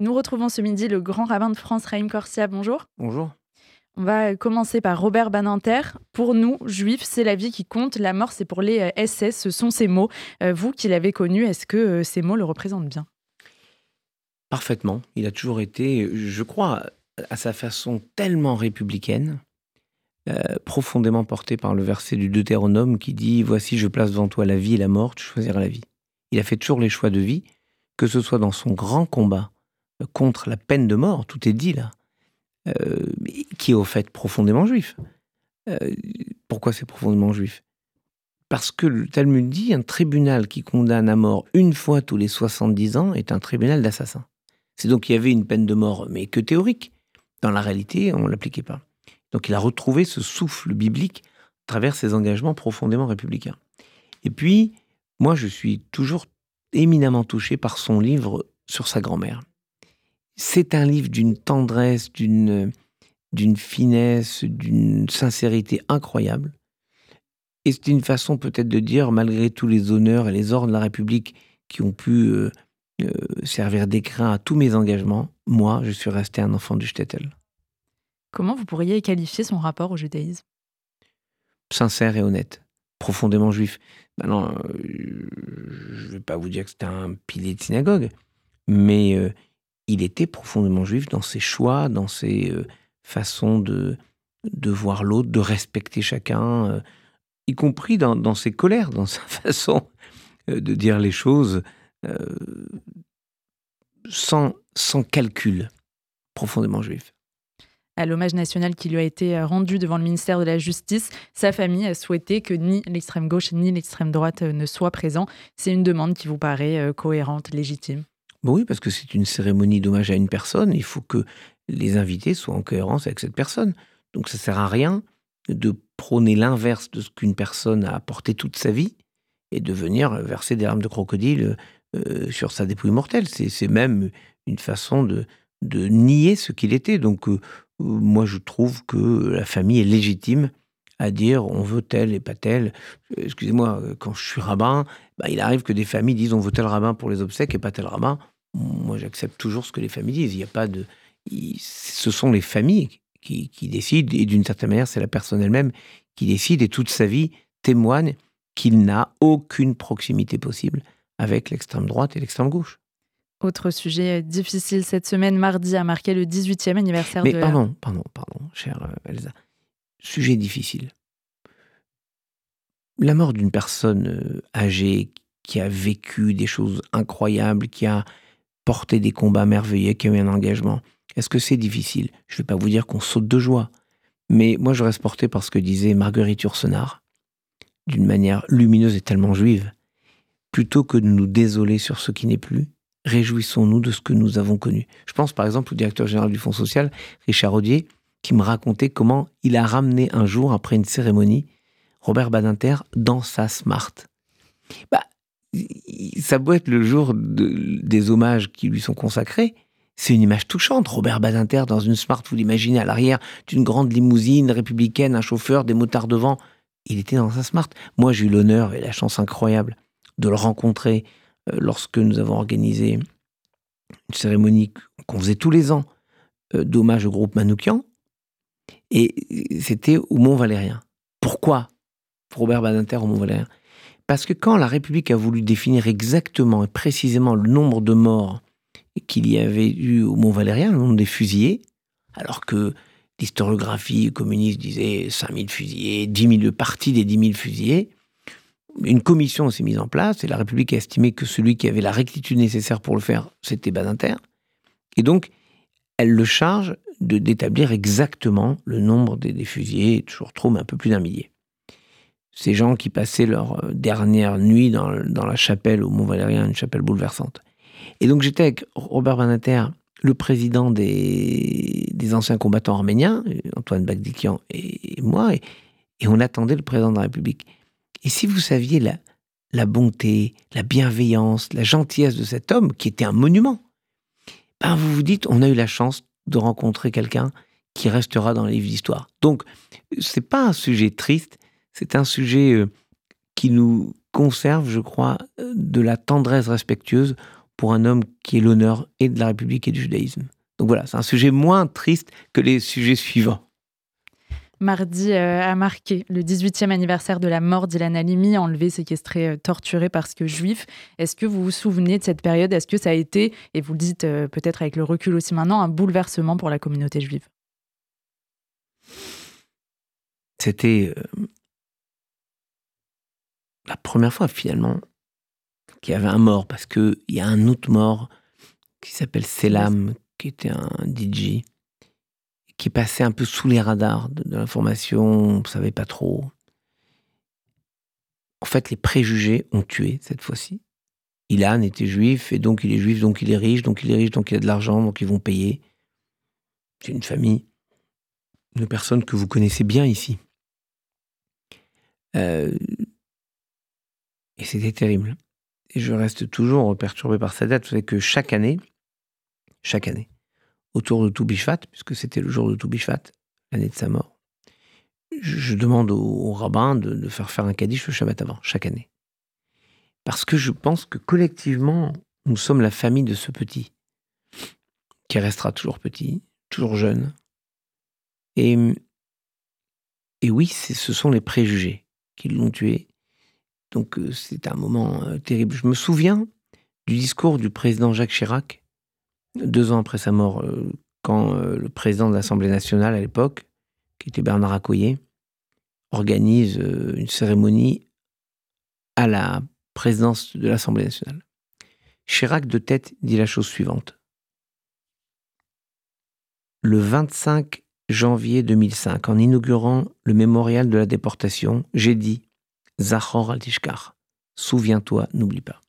Nous retrouvons ce midi le grand rabbin de France, Raïm Corsia. Bonjour. Bonjour. On va commencer par Robert Baninter. Pour nous, juifs, c'est la vie qui compte. La mort, c'est pour les SS. Euh, ce sont ces mots. Euh, vous qui l'avez connu, est-ce que euh, ces mots le représentent bien? Parfaitement. Il a toujours été, je crois, à sa façon tellement républicaine, profondément porté par le verset du Deutéronome qui dit Voici, je place devant toi la vie et la mort, tu choisiras la vie. Il a fait toujours les choix de vie, que ce soit dans son grand combat contre la peine de mort, tout est dit là, euh, qui est au fait profondément juif. Euh, pourquoi c'est profondément juif? Parce que le Talmud dit un tribunal qui condamne à mort une fois tous les 70 ans est un tribunal d'assassins. C'est donc qu'il y avait une peine de mort, mais que théorique. Dans la réalité, on ne l'appliquait pas. Donc il a retrouvé ce souffle biblique à travers ses engagements profondément républicains. Et puis, moi, je suis toujours éminemment touché par son livre sur sa grand-mère. C'est un livre d'une tendresse, d'une d'une finesse, d'une sincérité incroyable. Et c'est une façon peut-être de dire, malgré tous les honneurs et les ordres de la République qui ont pu euh, euh, servir d'écrin à tous mes engagements, moi, je suis resté un enfant du shtetl. Comment vous pourriez qualifier son rapport au judaïsme? Sincère et honnête, profondément juif. Maintenant, euh, je ne vais pas vous dire que c'était un pilier de synagogue, mais il était profondément juif dans ses choix, dans ses euh, façons de, voir l'autre, de respecter chacun, euh, y compris dans, ses colères, dans sa façon euh, de dire les choses sans, sans calcul, profondément juif. À l'hommage national qui lui a été rendu devant le ministère de la Justice, sa famille a souhaité que ni l'extrême gauche ni l'extrême droite ne soient présents. C'est une demande qui vous paraît cohérente, légitime? Oui, parce que c'est une cérémonie d'hommage à une personne. Il faut que les invités soient en cohérence avec cette personne. Donc ça sert à rien de prôner l'inverse de ce qu'une personne a apporté toute sa vie et de venir verser des larmes de crocodile euh, sur sa dépouille mortelle. C'est même une façon de, de nier ce qu'il était. Donc euh, moi je trouve que la famille est légitime à dire on veut tel et pas tel. Excusez-moi, quand je suis rabbin, bah, il arrive que des familles disent on veut tel rabbin pour les obsèques et pas tel rabbin moi j'accepte toujours ce que les familles disent. Il n'y a pas de, ce sont les familles qui, décident et d'une certaine manière c'est la personne elle-même qui décide et toute sa vie témoigne qu'il n'a aucune proximité possible avec l'extrême droite et l'extrême gauche. Autre sujet difficile cette semaine, mardi a marqué le 18e anniversaire Mais de... pardon, pardon, pardon, chère euh, Elsa. Sujet difficile. La mort d'une personne euh, âgée qui a vécu des choses incroyables, qui a porter des combats merveilleux, qui ont eu un engagement. Est-ce que c'est difficile? Je ne vais pas vous dire qu'on saute de joie. Mais moi, je reste porté par ce que disait Marguerite Yourcenar, d'une manière lumineuse et tellement juive. Plutôt que de nous désoler sur ce qui n'est plus, réjouissons-nous de ce que nous avons connu. Je pense par exemple au directeur général du Fonds social, Richard Audier, qui me racontait comment il a ramené un jour, après une cérémonie, Robert Badinter dans sa Smart. Bah, ça peut être le jour des hommages qui lui sont consacrés. C'est une image touchante. Robert Badinter dans une Smart, vous l'imaginez, à l'arrière d'une grande limousine républicaine, un chauffeur, des motards devant. Il était dans sa Smart. Moi, j'ai eu l'honneur et la chance incroyable de le rencontrer euh, lorsque nous avons organisé une cérémonie qu'on faisait tous les ans euh, d'hommage au groupe Manoukian. Et c'était au Mont Valérien. Pourquoi? Robert Badinter au Mont Valérien parce que quand la République a voulu définir exactement et précisément le nombre de morts qu'il y avait eu au Mont Valérien, le nombre des fusillés, alors que l'historiographie communiste disait 5000 fusillés, 10 000 parties des 10 000 fusillés, une commission s'est mise en place et la République a estimé que celui qui avait la rectitude nécessaire pour le faire, c'était Badinter. Et donc, elle le charge d'établir exactement le nombre des, des fusillés, toujours trop, mais un peu plus d'un millier ces gens qui passaient leur euh, dernière nuit dans, la chapelle au Mont-Valérien, une chapelle bouleversante. Et donc j'étais avec Robert Banater, le président des, anciens combattants arméniens, Antoine Bagdikian et, moi, et, on attendait le président de la République. Et si vous saviez la, la bonté, la bienveillance, la gentillesse de cet homme, qui était un monument, ben vous vous dites, on a eu la chance de rencontrer quelqu'un qui restera dans les livres d'histoire. Donc, c'est pas un sujet triste, c'est un sujet euh, qui nous conserve, je crois, de la tendresse respectueuse pour un homme qui est l'honneur et de la République et du judaïsme. Donc voilà, c'est un sujet moins triste que les sujets suivants. Mardi euh, a marqué le 18e anniversaire de la mort d'Ilan Halimi, enlevé, séquestré, euh, torturé parce que juif. Est-ce que vous vous souvenez de cette période? Est-ce que ça a été, et vous le dites euh, peut-être avec le recul aussi maintenant, un bouleversement pour la communauté juive? C'était la première fois finalement qu'il y avait un mort, parce qu'il y a un autre mort qui s'appelle Selam, qui était un DJ, qui passait un peu sous les radars de, l'information, on ne savait pas trop. En fait, les préjugés ont tué cette fois-ci. Ilan était juif, et donc il est juif, donc il est riche, donc il est riche, donc il a de l'argent, donc ils vont payer. C'est une famille de personnes que vous connaissez bien ici. Euh, et c'était terrible. Et je reste toujours perturbé par cette date. Vous que chaque année, chaque année, autour de Toubishvat, puisque c'était le jour de Toubishvat, l'année de sa mort, je, demande au, rabbin de, faire faire un kaddish le Shabbat avant, chaque année. Parce que je pense que collectivement, nous sommes la famille de ce petit, qui restera toujours petit, toujours jeune. Et, et oui, ce sont les préjugés qui l'ont tué. Donc euh, c'est un moment euh, terrible. Je me souviens du discours du président Jacques Chirac, deux ans après sa mort, euh, quand le président de l'Assemblée nationale à l'époque, qui était Bernard Accoyer, organise une cérémonie à la présidence de l'Assemblée nationale. Chirac de tête dit la chose suivante. Le 25 janvier 2005, en inaugurant le mémorial de la déportation, j'ai dit Zachor al Souviens-toi, n'oublie pas.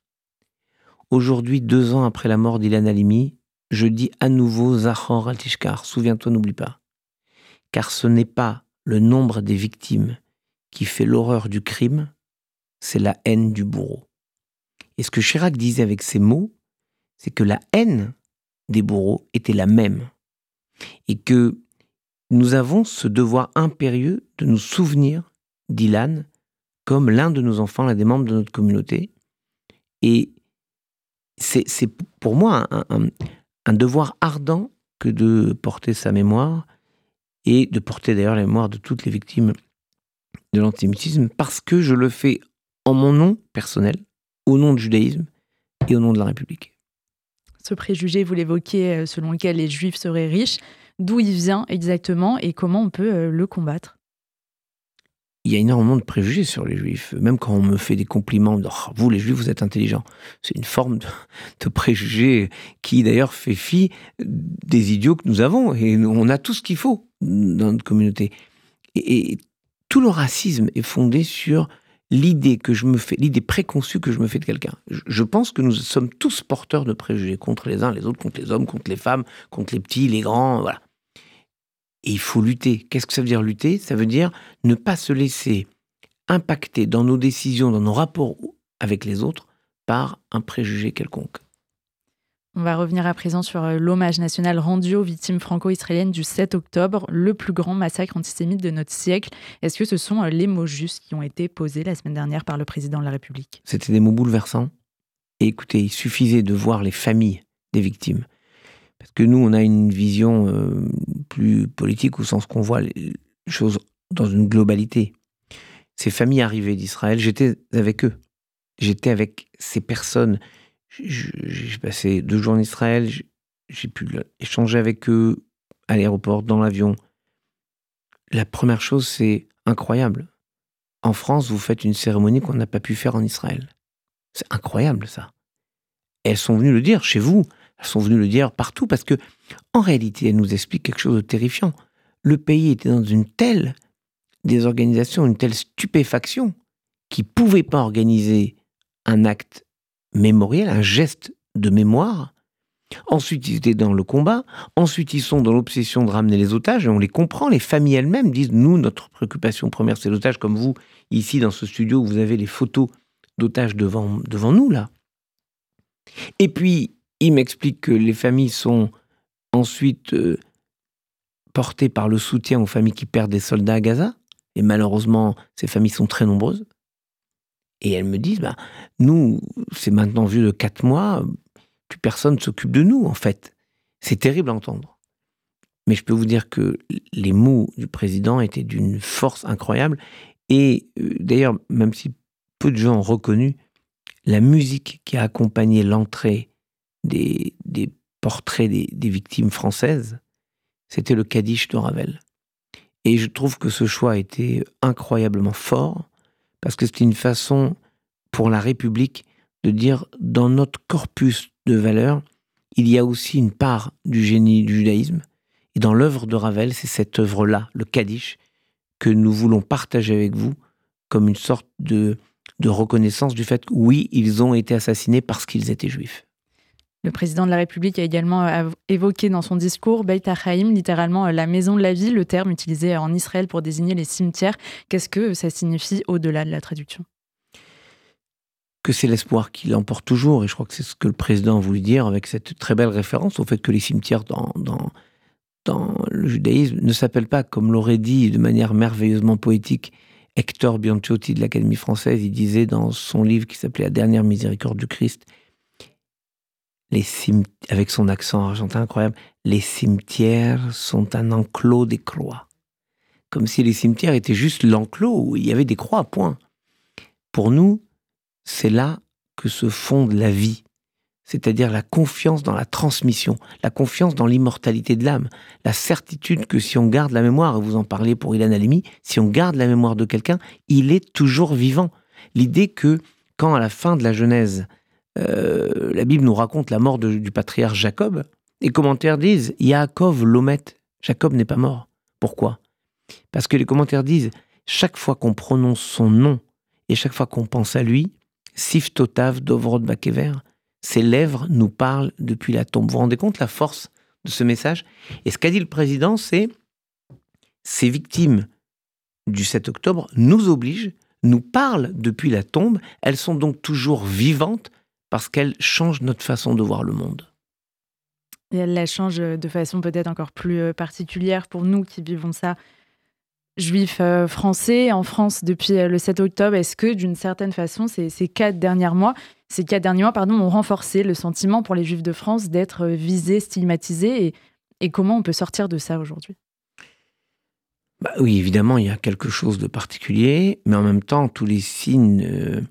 Aujourd'hui, deux ans après la mort d'Ilan Halimi, je dis à nouveau Zachor al Souviens-toi, n'oublie pas. Car ce n'est pas le nombre des victimes qui fait l'horreur du crime, c'est la haine du bourreau. Et ce que Chirac disait avec ces mots, c'est que la haine des bourreaux était la même. Et que nous avons ce devoir impérieux de nous souvenir d'Ilan comme l'un de nos enfants, l'un des membres de notre communauté. Et c'est pour moi un, devoir ardent que de porter sa mémoire et de porter d'ailleurs la mémoire de toutes les victimes de l'antisémitisme parce que je le fais en mon nom personnel, au nom du judaïsme et au nom de la République. Ce préjugé, vous l'évoquez, euh, selon lequel les juifs seraient riches, d'où il vient exactement et comment on peut euh, le combattre il y a énormément de préjugés sur les juifs. Même quand on me fait des compliments, oh, vous les juifs, vous êtes intelligents. C'est une forme de, de préjugé qui d'ailleurs fait fi des idiots que nous avons. Et on a tout ce qu'il faut dans notre communauté. Et, tout le racisme est fondé sur l'idée que je me fais, l'idée préconçue que je me fais de quelqu'un. Je pense que nous sommes tous porteurs de préjugés contre les uns, les autres, contre les hommes, contre les femmes, contre les petits, les grands, voilà. Et il faut lutter. Qu'est-ce que ça veut dire lutter? Ça veut dire ne pas se laisser impacter dans nos décisions, dans nos rapports avec les autres, par un préjugé quelconque. On va revenir à présent sur euh, l'hommage national rendu aux victimes franco-israéliennes du 7 octobre, le plus grand massacre antisémite de notre siècle. Est-ce que ce sont euh, les mots justes qui ont été posés la semaine dernière par le président de la République? C'était des mots bouleversants. Et écoutez, il suffisait de voir les familles des victimes. Parce que nous, on a une vision euh, plus politique au sens qu'on voit les choses dans une globalité. Ces familles arrivées d'Israël, j'étais avec eux. J'étais avec ces personnes. J'ai passé deux jours en Israël, j'ai pu échanger avec eux à l'aéroport, dans l'avion. La première chose, c'est incroyable. En France, vous faites une cérémonie qu'on n'a pas pu faire en Israël. C'est incroyable ça. elles sont venues le dire chez vous. Elles sont venues le dire partout parce que, en réalité, elles nous expliquent quelque chose de terrifiant. Le pays était dans une telle désorganisation, une telle stupéfaction, qu'ils ne pouvaient pas organiser un acte mémoriel, un geste de mémoire. Ensuite, ils étaient dans le combat. Ensuite, ils sont dans l'obsession de ramener les otages. Et on les comprend. Les familles elles-mêmes disent Nous, notre préoccupation première, c'est l'otage. Comme vous, ici, dans ce studio, vous avez les photos d'otages devant, devant nous, là. Et puis, il m'explique que les familles sont ensuite euh, portées par le soutien aux familles qui perdent des soldats à Gaza. Et malheureusement, ces familles sont très nombreuses. Et elles me disent, bah, nous, c'est maintenant vu de quatre mois, plus personne s'occupe de nous, en fait. C'est terrible à entendre. Mais je peux vous dire que les mots du président étaient d'une force incroyable. Et euh, d'ailleurs, même si peu de gens ont reconnu, la musique qui a accompagné l'entrée des, portraits des, victimes françaises, c'était le Kaddish de Ravel. Et je trouve que ce choix été incroyablement fort, parce que c'était une façon pour la République de dire, dans notre corpus de valeurs, il y a aussi une part du génie du judaïsme. Et dans l'œuvre de Ravel, c'est cette œuvre-là, le Kaddish, que nous voulons partager avec vous comme une sorte de, de reconnaissance du fait que oui, ils ont été assassinés parce qu'ils étaient juifs. Le président de la République a également euh, évoqué dans son discours Beit HaChaim, littéralement euh, la maison de la vie, le terme utilisé en Israël pour désigner les cimetières. Qu'est-ce que ça signifie au-delà de la traduction? Que c'est l'espoir qui l'emporte toujours, et je crois que c'est ce que le président a voulu dire avec cette très belle référence au fait que les cimetières dans, dans, le judaïsme ne s'appellent pas, comme l'aurait dit de manière merveilleusement poétique Hector Bianchotti de l'Académie française, il disait dans son livre qui s'appelait La dernière miséricorde du Christ, les avec son accent argentin incroyable, les cimetières sont un enclos des croix. Comme si les cimetières étaient juste l'enclos où il y avait des croix, point. Pour nous, c'est là que se fonde la vie, c'est-à-dire la confiance dans la transmission, la confiance dans l'immortalité de l'âme, la certitude que si on garde la mémoire, et vous en parlez pour Ilan Halimi, si on garde la mémoire de quelqu'un, il est toujours vivant. L'idée que quand à la fin de la Genèse, euh, la Bible nous raconte la mort du patriarche Jacob, les commentaires disent Yaakov l'omet, Jacob n'est pas mort. Pourquoi? Parce que les commentaires disent chaque fois qu'on prononce son nom et chaque fois qu'on pense à lui, Siftotav Dovrod Bakever, ses lèvres nous parlent depuis la tombe. Vous vous rendez compte la force de ce message? Et ce qu'a dit le président, c'est ces victimes du 7 octobre nous obligent, nous parlent depuis la tombe, elles sont donc toujours vivantes parce qu'elles changent notre façon de voir le monde. Et elles la changent de façon peut-être encore plus euh, particulière pour nous qui vivons ça juifs euh, français en France depuis euh, le 7 octobre. Est-ce que d'une certaine façon, ces, quatre derniers mois, ces quatre derniers mois pardon, ont renforcé le sentiment pour les juifs de France d'être euh, visés, stigmatisés et, et, comment on peut sortir de ça aujourd'hui? Bah Oui, évidemment, il y a quelque chose de particulier, mais en même temps, tous les signes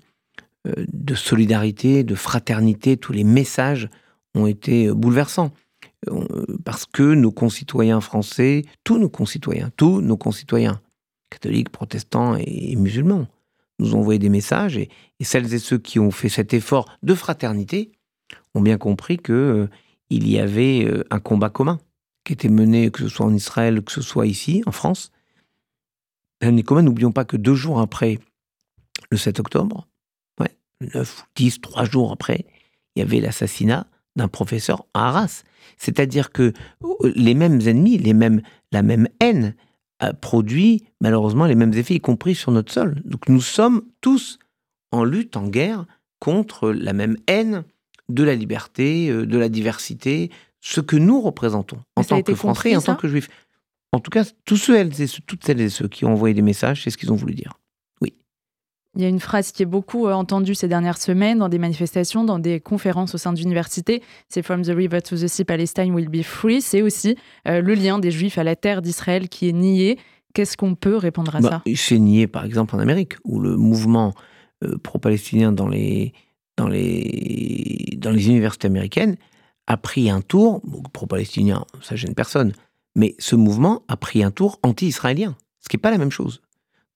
de solidarité, de fraternité, tous les messages ont été bouleversants parce que nos concitoyens français, tous nos concitoyens, tous nos concitoyens, catholiques, protestants et musulmans, nous ont envoyé des messages et, celles et ceux qui ont fait cet effort de fraternité ont bien compris que euh, y avait euh, un combat commun qui était mené, que ce soit en Israël, que ce soit ici, en France. Un commun, n'oublions pas que deux jours après le 7 octobre, 9 ou 10, trois jours après, il y avait l'assassinat d'un professeur à Arras. C'est-à-dire que euh, les mêmes ennemis, les mêmes, la même haine a produit malheureusement les mêmes effets, y compris sur notre sol. Donc nous sommes tous en lutte, en guerre contre la même haine de la liberté, euh, de la diversité, ce que nous représentons en tant que Français et en tant que Juifs. En tout cas, tous ceux, toutes celles et ceux qui ont envoyé des messages, c'est ce qu'ils ont voulu dire. Il y a une phrase qui est beaucoup euh, entendue ces dernières semaines dans des manifestations, dans des conférences au sein d'universités. C'est From the river to the sea, Palestine will be free. C'est aussi euh, le lien des Juifs à la terre d'Israël qui est nié. Qu'est-ce qu'on peut répondre à bah, ça? C'est nié, par exemple, en Amérique, où le mouvement euh, pro-palestinien dans les, dans, les, dans les universités américaines a pris un tour, pro-palestinien, ça gêne personne, mais ce mouvement a pris un tour anti-israélien, ce qui n'est pas la même chose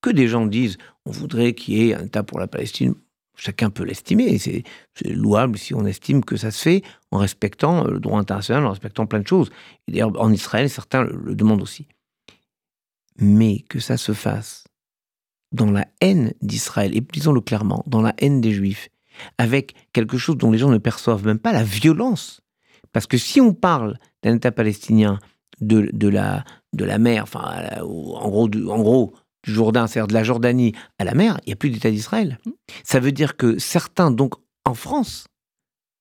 que des gens disent on voudrait qu'il y ait un État pour la Palestine, chacun peut l'estimer. C'est louable si on estime que ça se fait en respectant le droit international, en respectant plein de choses. D'ailleurs, en Israël, certains le, demandent aussi. Mais que ça se fasse dans la haine d'Israël, et disons-le clairement, dans la haine des Juifs, avec quelque chose dont les gens ne perçoivent même pas la violence. Parce que si on parle d'un État palestinien de, de, la, de la mer, enfin, en gros, en gros du Jourdain, c'est-à-dire de la Jordanie à la mer, il n'y a plus d'État d'Israël. Mmh. Ça veut dire que certains, donc en France,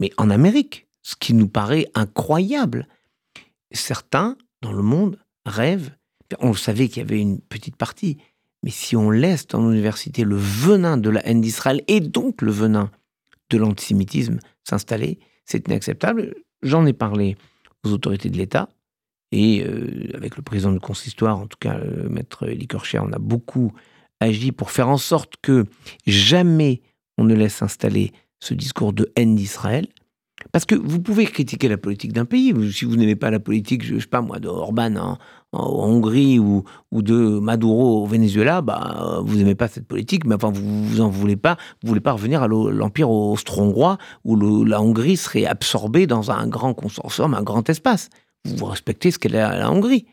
mais en Amérique, ce qui nous paraît incroyable, certains dans le monde rêvent, on savait qu'il y avait une petite partie, mais si on laisse dans l'université le venin de la haine d'Israël et donc le venin de l'antisémitisme s'installer, c'est inacceptable. J'en ai parlé aux autorités de l'État. Et euh, avec le président du consistoire, en tout cas, le maître Elie on a beaucoup agi pour faire en sorte que jamais on ne laisse installer ce discours de haine d'Israël. Parce que vous pouvez critiquer la politique d'un pays. Si vous n'aimez pas la politique, je ne sais pas moi, de Orban en, Hongrie ou, ou, de Maduro au Venezuela, bah, vous n'aimez pas cette politique, mais enfin, vous, vous en voulez pas. Vous voulez pas revenir à l'Empire austro-hongrois où la Hongrie serait absorbée dans un grand consortium, un grand espace. Vous respectez ce qu'est la, la Hongrie.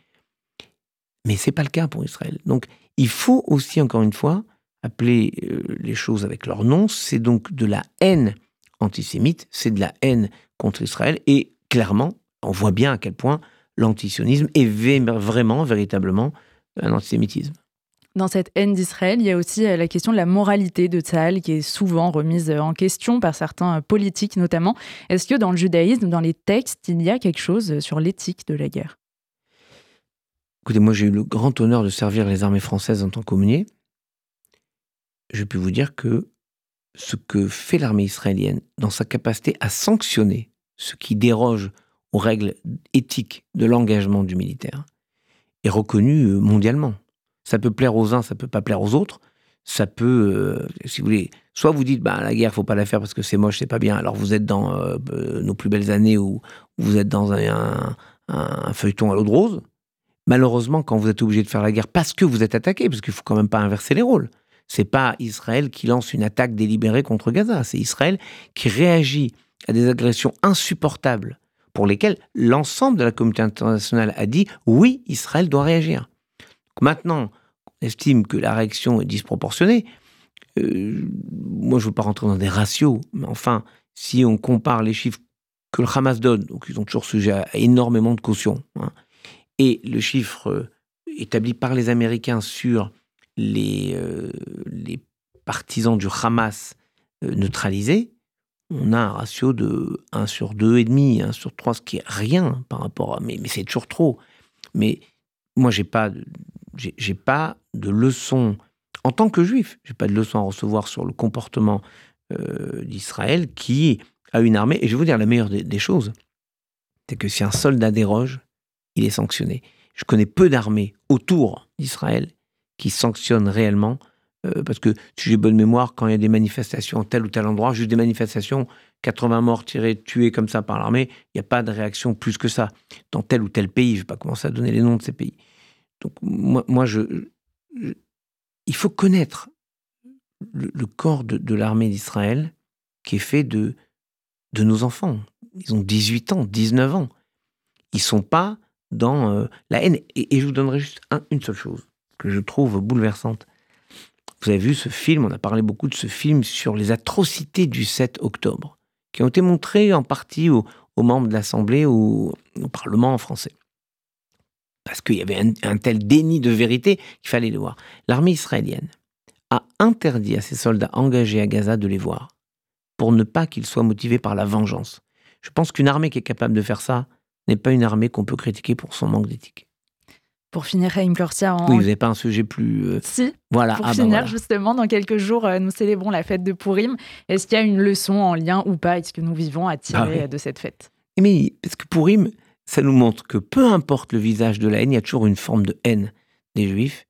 Mais c'est pas le cas pour Israël. Donc, il faut aussi, encore une fois, appeler euh, les choses avec leur nom. C'est donc de la haine antisémite, c'est de la haine contre Israël. Et clairement, on voit bien à quel point l'antisionisme est vraiment, véritablement un antisémitisme. Dans cette haine d'Israël, il y a aussi euh, la question de la moralité de Tzahal qui est souvent remise en question par certains politiques notamment. Est-ce que dans le judaïsme, dans les textes, il y a quelque chose sur l'éthique de la guerre? Écoutez, moi j'ai eu le grand honneur de servir les armées françaises en tant qu'aumônier. Je peux vous dire que ce que fait l'armée israélienne dans sa capacité à sanctionner ce qui déroge aux règles éthiques de l'engagement du militaire est reconnu euh, mondialement. Ça peut plaire aux uns, ça peut pas plaire aux autres. Ça peut, euh, si vous voulez, soit vous dites, bah, la guerre, faut pas la faire parce que c'est moche, c'est pas bien. Alors vous êtes dans euh, nos plus belles années ou vous êtes dans un, un feuilleton à l'eau de rose. Malheureusement, quand vous êtes obligé de faire la guerre parce que vous êtes attaqué, parce qu'il faut quand même pas inverser les rôles. C'est pas Israël qui lance une attaque délibérée contre Gaza, c'est Israël qui réagit à des agressions insupportables pour lesquelles l'ensemble de la communauté internationale a dit oui, Israël doit réagir. Maintenant, on estime que la réaction est disproportionnée. Euh, moi, je ne veux pas rentrer dans des ratios, mais enfin, si on compare les chiffres que le Hamas donne, donc ils ont toujours sujet à énormément de caution, hein, et le chiffre euh, établi par les Américains sur les, euh, partisans du Hamas neutralisés, on a un ratio de 1 sur 2,5, 1 sur 3, ce qui est rien par rapport à... Mais, mais c'est toujours trop. Mais moi, j'ai pas, j'ai pas de leçon, en tant que juif, j'ai pas de leçon à recevoir sur le comportement euh, d'Israël qui a une armée. Et je vais vous dire la meilleure des, choses, c'est que si un soldat déroge, il est sanctionné. Je connais peu d'armées autour d'Israël qui sanctionne réellement. Euh, parce que si j'ai bonne mémoire, quand il y a des manifestations en tel ou tel endroit, juste des manifestations, 80 morts tirés, tués comme ça par l'armée, il n'y a pas de réaction plus que ça. Dans tel ou tel pays, je ne vais pas commencer à donner les noms de ces pays. Donc moi, moi je, il faut connaître le, corps de, l'armée d'Israël qui est fait de, de nos enfants. Ils ont 18 ans, 19 ans. Ils sont pas dans euh, la haine. Et, je vous donnerai juste une seule chose que je trouve bouleversante. Vous avez vu ce film, on a parlé beaucoup de ce film sur les atrocités du 7 octobre, qui ont été montrées en partie aux, membres de l'Assemblée ou au Parlement français. Parce qu'il y avait un, tel déni de vérité qu'il fallait les voir. L'armée israélienne a interdit à ses soldats engagés à Gaza de les voir, pour ne pas qu'ils soient motivés par la vengeance. Je pense qu'une armée qui est capable de faire ça n'est pas une armée qu'on peut critiquer pour son manque d'éthique. Pour finir, Plortia, en... Oui, vous n'avez pas un sujet plus... Euh, si, voilà. pour ah, bah finir, justement, dans quelques jours, euh, nous célébrons la fête de Purim. Est-ce qu'il y a une leçon en lien ou pas Est-ce que nous vivons à tirer ah de cette fête? Mais parce que Purim, ça nous montre que peu importe le visage de la haine, il y a toujours une forme de haine des Juifs.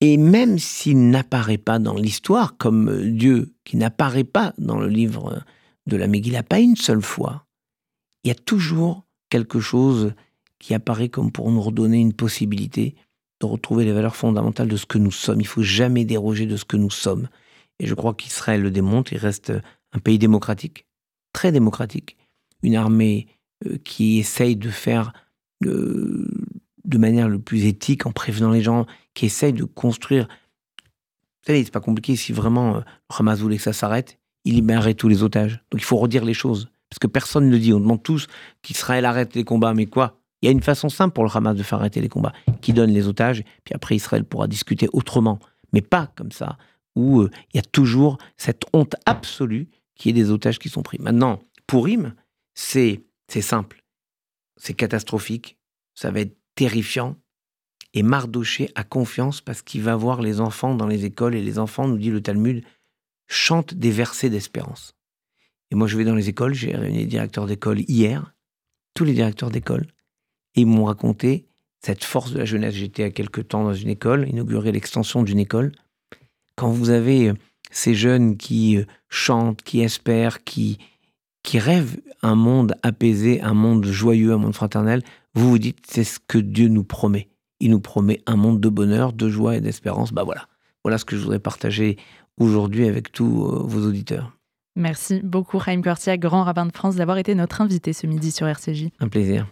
Et même s'il n'apparaît pas dans l'histoire, comme euh, Dieu qui n'apparaît pas dans le livre de la Megillah, pas une seule fois, il y a toujours quelque chose qui apparaît comme pour nous redonner une possibilité de retrouver les valeurs fondamentales de ce que nous sommes. Il faut jamais déroger de ce que nous sommes. Et je crois qu'Israël le démontre. Il reste un pays démocratique, très démocratique. Une armée euh, qui essaye de faire euh, de manière le plus éthique en prévenant les gens, qui essaye de construire. Vous savez, c'est pas compliqué. Si vraiment euh, Hamas voulait que ça s'arrête, il libérerait tous les otages. Donc il faut redire les choses. Parce que personne ne le dit. On demande tous qu'Israël arrête les combats. Mais quoi? Il y a une façon simple pour le Hamas de faire arrêter les combats, qui donne les otages, puis après Israël pourra discuter autrement, mais pas comme ça, où euh, il y a toujours cette honte absolue qui est des otages qui sont pris. Maintenant, pour Purim, c'est simple, c'est catastrophique, ça va être terrifiant, et Mardoché a confiance parce qu'il va voir les enfants dans les écoles, et les enfants, nous dit le Talmud, chantent des versets d'espérance. Et moi, je vais dans les écoles, j'ai réuni les directeurs d'école hier, tous les directeurs d'école, et ils m'ont raconté cette force de la jeunesse. J'étais à quelque temps dans une école, inauguré l'extension d'une école. Quand vous avez euh, ces jeunes qui euh, chantent, qui espèrent, qui, qui rêvent un monde apaisé, un monde joyeux, un monde fraternel, vous vous dites, c'est ce que Dieu nous promet. Il nous promet un monde de bonheur, de joie et d'espérance. Bah voilà. Voilà ce que je voudrais partager aujourd'hui avec tous euh, vos auditeurs. Merci beaucoup, Raïm Cortia, grand rabbin de France, d'avoir été notre invité ce midi sur RCJ. Un plaisir.